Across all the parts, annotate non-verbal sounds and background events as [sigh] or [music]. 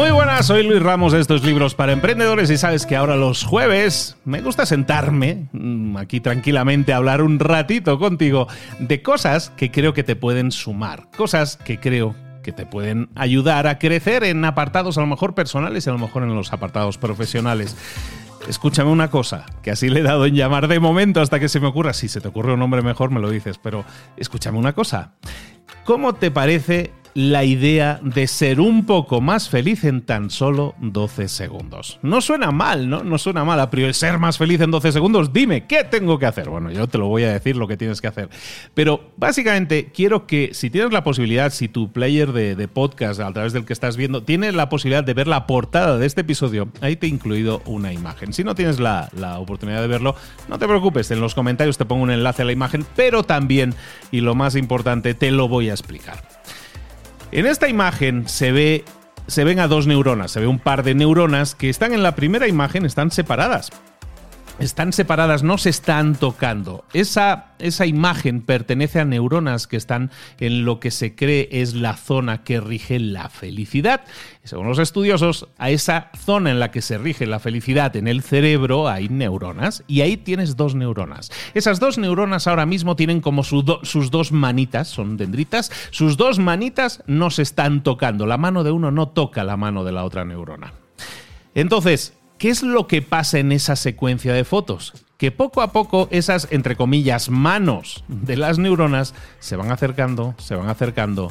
Muy buenas, soy Luis Ramos de estos libros para emprendedores y sabes que ahora los jueves me gusta sentarme mm, aquí tranquilamente a hablar un ratito contigo de cosas que creo que te pueden sumar, cosas que creo que te pueden ayudar a crecer en apartados a lo mejor personales y a lo mejor en los apartados profesionales. Escúchame una cosa, que así le he dado en llamar de momento hasta que se me ocurra. Si se te ocurre un nombre mejor, me lo dices, pero escúchame una cosa. ¿Cómo te parece la idea de ser un poco más feliz en tan solo 12 segundos. No suena mal, ¿no? No suena mal a priori ser más feliz en 12 segundos. Dime, ¿qué tengo que hacer? Bueno, yo te lo voy a decir lo que tienes que hacer. Pero básicamente quiero que si tienes la posibilidad, si tu player de, podcast a través del que estás viendo tiene la posibilidad de ver la portada de este episodio, ahí te he incluido una imagen. Si no tienes la, la oportunidad de verlo, no te preocupes, en los comentarios te pongo un enlace a la imagen, pero también, y lo más importante, te lo voy a explicar. En esta imagen se ve se ven a dos neuronas, se ve un par de neuronas que están en la primera imagen, están separadas están separadas, no se están tocando. Esa, esa, imagen pertenece a neuronas que están en lo que se cree es la zona que rige la felicidad. Según los estudiosos, a esa zona en la que se rige la felicidad en el cerebro hay neuronas y ahí tienes dos neuronas. Esas dos neuronas ahora mismo tienen como sus dos manitas, son dendritas, sus dos manitas no se están tocando. La mano de uno no toca la mano de la otra neurona. Entonces, ¿Qué es lo que pasa en esa secuencia de fotos? Que poco a poco esas, entre comillas, manos de las neuronas se van acercando, se van acercando,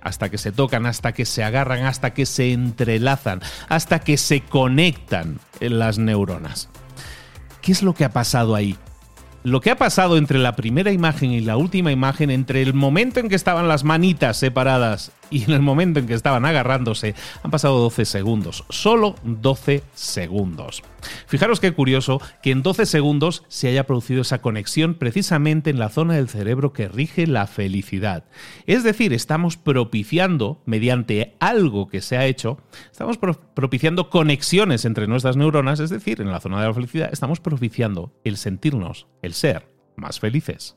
hasta que se tocan, hasta que se agarran, hasta que se entrelazan, hasta que se conectan las neuronas. ¿Qué es lo que ha pasado ahí? Lo que ha pasado entre la primera imagen y la última imagen, entre el momento en que estaban las manitas separadas [laughs] y en el momento en que estaban agarrándose han pasado 12 segundos, solo 12 segundos. Fijaros qué curioso que en 12 segundos se haya producido esa conexión precisamente en la zona del cerebro que rige la felicidad. Es decir, estamos propiciando, mediante algo que se ha hecho, estamos propiciando conexiones entre nuestras neuronas, es decir, en la zona de la felicidad estamos propiciando el sentirnos, el ser más felices.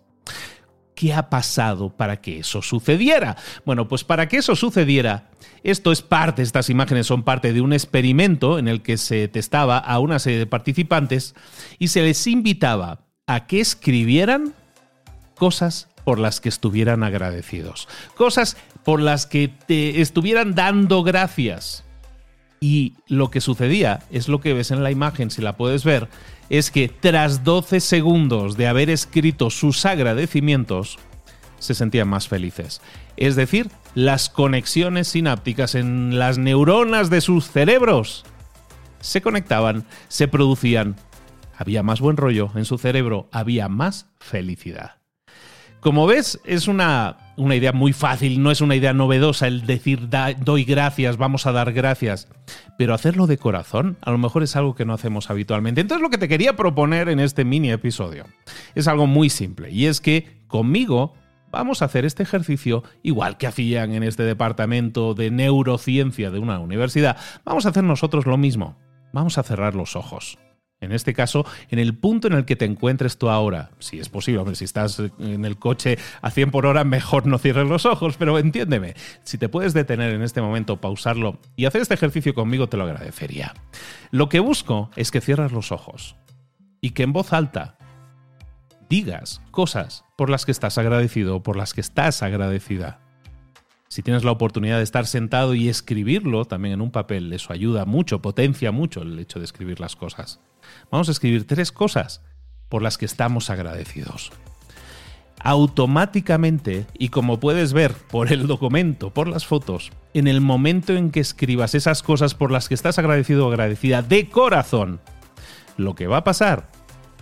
¿Qué ha pasado para que eso sucediera? Bueno, pues para que eso sucediera, esto es parte, estas imágenes son parte de un experimento en el que se testaba a una serie de participantes y se les invitaba a que escribieran cosas por las que estuvieran agradecidos, cosas por las que te estuvieran dando gracias. Y lo que sucedía es lo que ves en la imagen, si la puedes ver, es que tras 12 segundos de haber escrito sus agradecimientos, se sentían más felices. es decir, las conexiones sinápticas en las neuronas de sus cerebros se conectaban, se producían, había más buen rollo en su cerebro, había más felicidad. Como ves, es una, una idea muy fácil, no es una idea novedosa el decir doy gracias, vamos a dar gracias, pero hacerlo de corazón a lo mejor es algo que no hacemos habitualmente. Entonces lo que te quería proponer en este mini episodio es algo muy simple y es que conmigo vamos a hacer este ejercicio igual que hacían en este departamento de neurociencia de una universidad, vamos a hacer nosotros lo mismo, vamos a cerrar los ojos. En este caso, en el punto en el que te encuentres tú ahora, si es posible, si estás en el coche a 100 por hora, mejor no cierres los ojos, pero entiéndeme, si te puedes detener en este momento, pausarlo y hacer este ejercicio conmigo, te lo agradecería. Lo que busco es que cierres los ojos y que en voz alta digas cosas por las que estás agradecido o por las que estás agradecida. Si tienes la oportunidad de estar sentado y escribirlo también en un papel, eso ayuda mucho, potencia mucho el hecho de escribir las cosas. Vamos a escribir tres cosas por las que estamos agradecidos. Automáticamente, y como puedes ver por el documento, por las fotos, en el momento en que escribas esas cosas por las que estás agradecido o agradecida de corazón, lo que va a pasar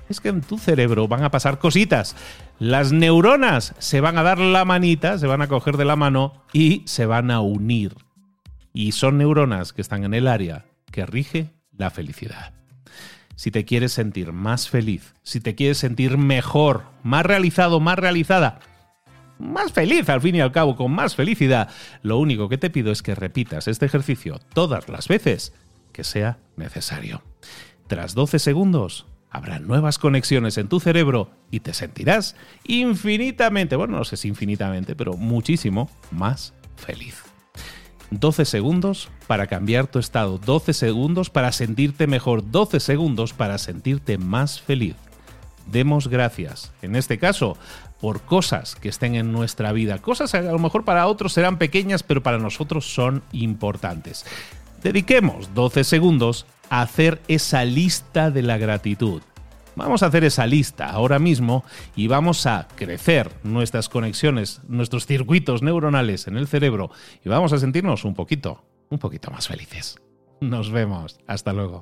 es que en tu cerebro van a pasar cositas. Las neuronas se van a dar la manita, se van a coger de la mano y se van a unir. Y son neuronas que están en el área que rige la felicidad si te quieres sentir más feliz, si te quieres sentir mejor, más realizado, más realizada, más feliz al fin y al cabo, con más felicidad, lo único que te pido es que repitas este ejercicio todas las veces que sea necesario. Tras 12 segundos, habrá nuevas conexiones en tu cerebro y te sentirás infinitamente, bueno, no sé si infinitamente, pero muchísimo más feliz. 12 segundos para cambiar tu estado, 12 segundos para sentirte mejor, 12 segundos para sentirte más feliz. Demos gracias, en este caso, por cosas que estén en nuestra vida, cosas que a lo mejor para otros serán pequeñas, pero para nosotros son importantes. Dediquemos 12 segundos a hacer esa lista de la gratitud. Vamos a hacer esa lista ahora mismo y vamos a crecer nuestras conexiones, nuestros circuitos neuronales en el cerebro y vamos a sentirnos un poquito, un poquito más felices. Nos vemos. Hasta luego.